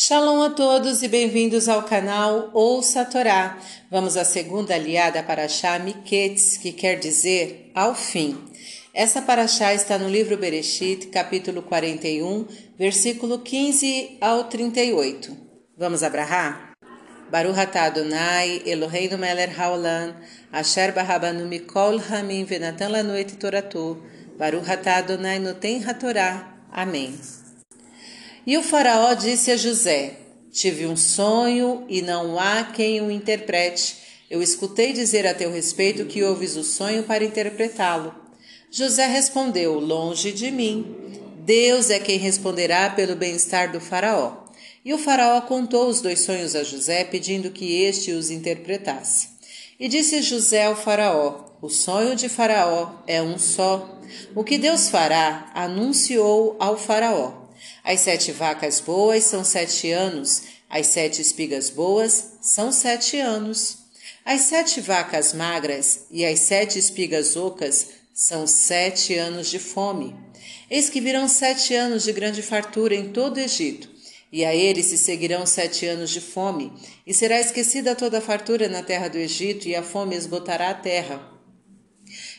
Shalom a todos e bem-vindos ao canal Ouça a Torá. Vamos à segunda aliada para Shá Miketz, que quer dizer ao fim. Essa paraxá está no livro Bereshit, capítulo 41, versículo 15 ao 38. Vamos abrahar? Baruch atah Adonai, Eloheinu melech haolam, asher barabanu mikol hamim venatan lanu et toratu, Baruch atah Adonai noten hatorá. Amém. E o Faraó disse a José: Tive um sonho e não há quem o interprete. Eu escutei dizer a teu respeito que ouves o sonho para interpretá-lo. José respondeu: Longe de mim. Deus é quem responderá pelo bem-estar do Faraó. E o Faraó contou os dois sonhos a José, pedindo que este os interpretasse. E disse José ao Faraó: O sonho de Faraó é um só. O que Deus fará, anunciou ao Faraó. As sete vacas boas são sete anos, as sete espigas boas são sete anos. As sete vacas magras e as sete espigas ocas são sete anos de fome. Eis que virão sete anos de grande fartura em todo o Egito, e a eles se seguirão sete anos de fome, e será esquecida toda a fartura na terra do Egito, e a fome esgotará a terra.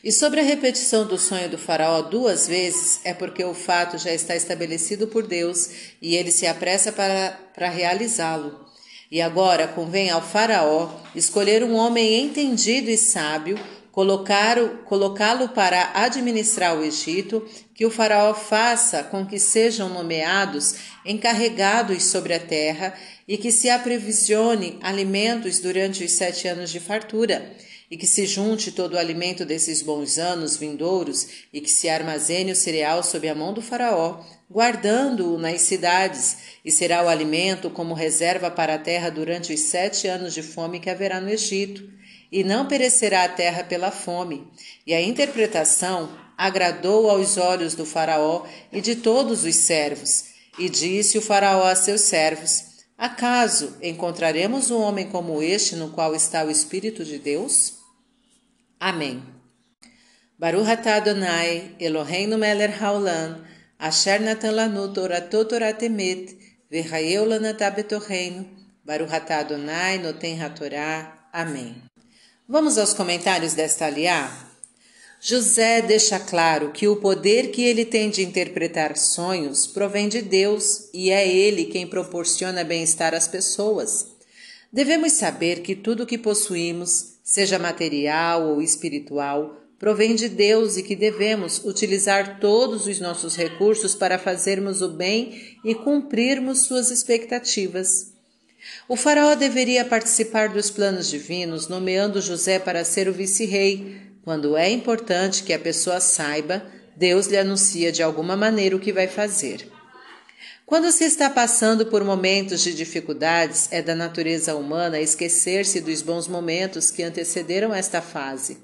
E sobre a repetição do sonho do Faraó duas vezes, é porque o fato já está estabelecido por Deus e ele se apressa para, para realizá-lo. E agora convém ao Faraó escolher um homem entendido e sábio, colocá-lo para administrar o Egito, que o Faraó faça com que sejam nomeados encarregados sobre a terra e que se aprevisione alimentos durante os sete anos de fartura e que se junte todo o alimento desses bons anos vindouros, e que se armazene o cereal sob a mão do Faraó, guardando-o nas cidades, e será o alimento como reserva para a terra durante os sete anos de fome que haverá no Egito, e não perecerá a terra pela fome. E a interpretação agradou aos olhos do Faraó e de todos os servos. E disse o Faraó a seus servos: Acaso encontraremos um homem como este no qual está o Espírito de Deus? Amém. Baruch atah Adonai, Eloheinu melech haolam, asher natan lanu toratot torat emet, v'chayeu lanatah betorreinu, Baruch atah Adonai, noten. Amém. Vamos aos comentários desta aliá? José deixa claro que o poder que ele tem de interpretar sonhos provém de Deus e é ele quem proporciona bem-estar às pessoas. Devemos saber que tudo o que possuímos, seja material ou espiritual, provém de Deus e que devemos utilizar todos os nossos recursos para fazermos o bem e cumprirmos suas expectativas. O Faraó deveria participar dos planos divinos, nomeando José para ser o vice-rei. Quando é importante que a pessoa saiba, Deus lhe anuncia de alguma maneira o que vai fazer. Quando se está passando por momentos de dificuldades, é da natureza humana esquecer-se dos bons momentos que antecederam esta fase.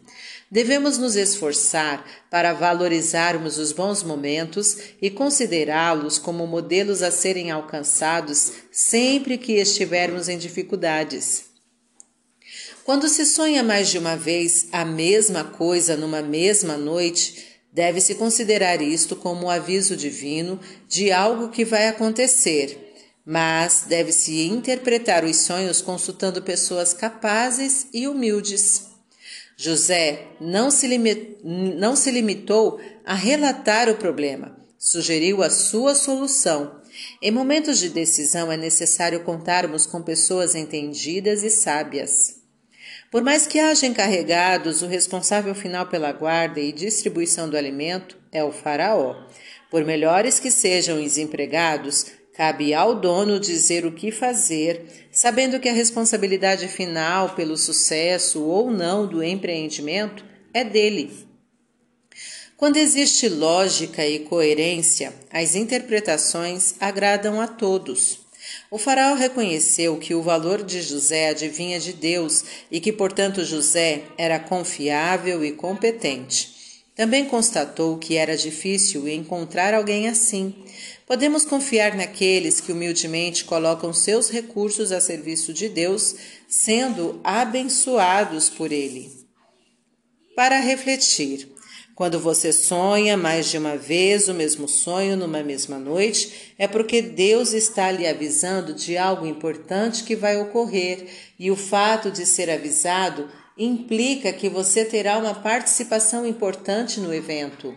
Devemos nos esforçar para valorizarmos os bons momentos e considerá-los como modelos a serem alcançados sempre que estivermos em dificuldades. Quando se sonha mais de uma vez a mesma coisa numa mesma noite, Deve-se considerar isto como um aviso divino de algo que vai acontecer, mas deve-se interpretar os sonhos consultando pessoas capazes e humildes. José não se, não se limitou a relatar o problema, sugeriu a sua solução. Em momentos de decisão é necessário contarmos com pessoas entendidas e sábias. Por mais que haja encarregados, o responsável final pela guarda e distribuição do alimento é o faraó. Por melhores que sejam os empregados, cabe ao dono dizer o que fazer, sabendo que a responsabilidade final pelo sucesso ou não do empreendimento é dele. Quando existe lógica e coerência, as interpretações agradam a todos. O faraó reconheceu que o valor de José adivinha de Deus e que, portanto, José era confiável e competente. Também constatou que era difícil encontrar alguém assim. Podemos confiar naqueles que humildemente colocam seus recursos a serviço de Deus, sendo abençoados por Ele. Para refletir, Quando você sonha mais de uma vez o mesmo sonho numa mesma noite, é porque Deus está lhe avisando de algo importante que vai ocorrer, e o fato de ser avisado implica que você terá uma participação importante no evento.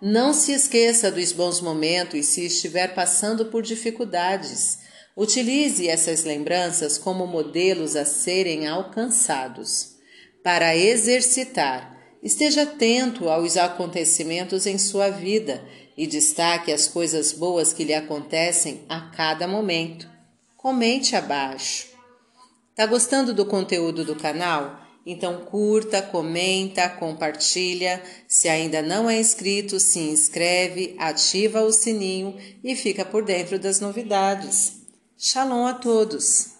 Não se esqueça dos bons momentos se estiver passando por dificuldades. Utilize essas lembranças como modelos a serem alcançados. Para exercitar, Esteja atento aos acontecimentos em sua vida e destaque as coisas boas que lhe acontecem a cada momento. Comente abaixo. Tá gostando do conteúdo do canal? Então curta, comenta, compartilha. Se ainda não é inscrito, se inscreve, ativa o sininho e fica por dentro das novidades. Shalom a todos!